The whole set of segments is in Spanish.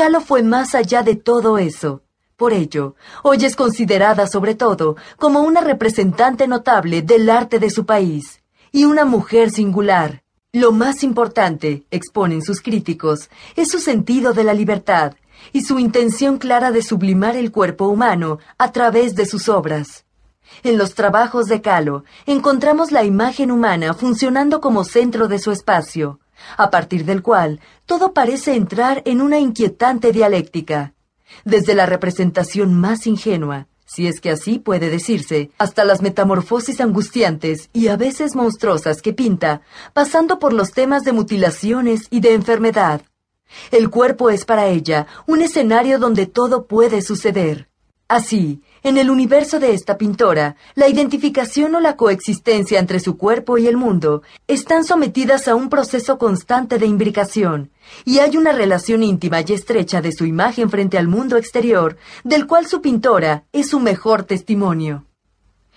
Kahlo fue más allá de todo eso. Por ello, hoy es considerada sobre todo como una representante notable del arte de su país y una mujer singular. Lo más importante, exponen sus críticos, es su sentido de la libertad y su intención clara de sublimar el cuerpo humano a través de sus obras. En los trabajos de Kahlo encontramos la imagen humana funcionando como centro de su espacio, a partir del cual todo parece entrar en una inquietante dialéctica desde la representación más ingenua, si es que así puede decirse, hasta las metamorfosis angustiantes y a veces monstruosas que pinta, pasando por los temas de mutilaciones y de enfermedad. El cuerpo es para ella un escenario donde todo puede suceder. Así, en el universo de esta pintora, la identificación o la coexistencia entre su cuerpo y el mundo están sometidas a un proceso constante de imbricación, y hay una relación íntima y estrecha de su imagen frente al mundo exterior, del cual su pintora es su mejor testimonio.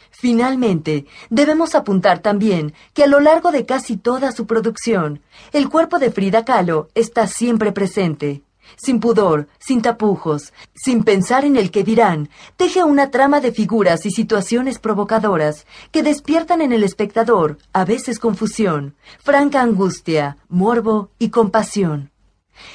Finalmente, debemos apuntar también que a lo largo de casi toda su producción, el cuerpo de Frida Kahlo está siempre presente sin pudor, sin tapujos, sin pensar en el que dirán, teje una trama de figuras y situaciones provocadoras que despiertan en el espectador, a veces confusión, franca angustia, morbo y compasión.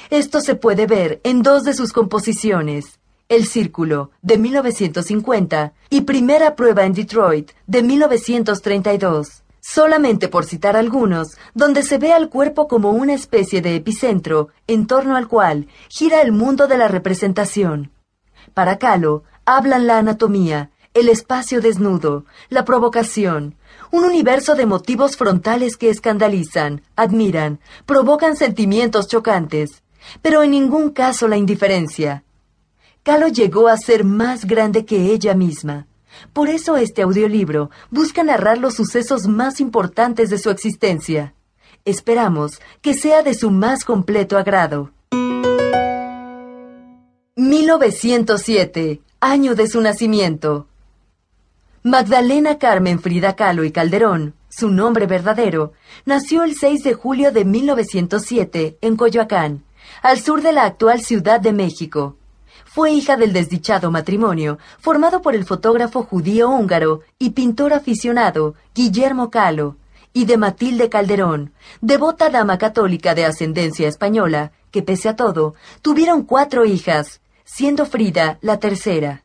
Esto se puede ver en dos de sus composiciones, El Círculo, de 1950, y Primera Prueba en Detroit, de 1932 solamente por citar algunos, donde se ve al cuerpo como una especie de epicentro en torno al cual gira el mundo de la representación. Para Calo, hablan la anatomía, el espacio desnudo, la provocación, un universo de motivos frontales que escandalizan, admiran, provocan sentimientos chocantes, pero en ningún caso la indiferencia. Calo llegó a ser más grande que ella misma. Por eso este audiolibro busca narrar los sucesos más importantes de su existencia. Esperamos que sea de su más completo agrado. 1907, año de su nacimiento. Magdalena Carmen Frida Kahlo y Calderón, su nombre verdadero, nació el 6 de julio de 1907 en Coyoacán, al sur de la actual Ciudad de México. Fue hija del desdichado matrimonio, formado por el fotógrafo judío húngaro y pintor aficionado Guillermo Calo, y de Matilde Calderón, devota dama católica de ascendencia española, que pese a todo, tuvieron cuatro hijas, siendo Frida la tercera.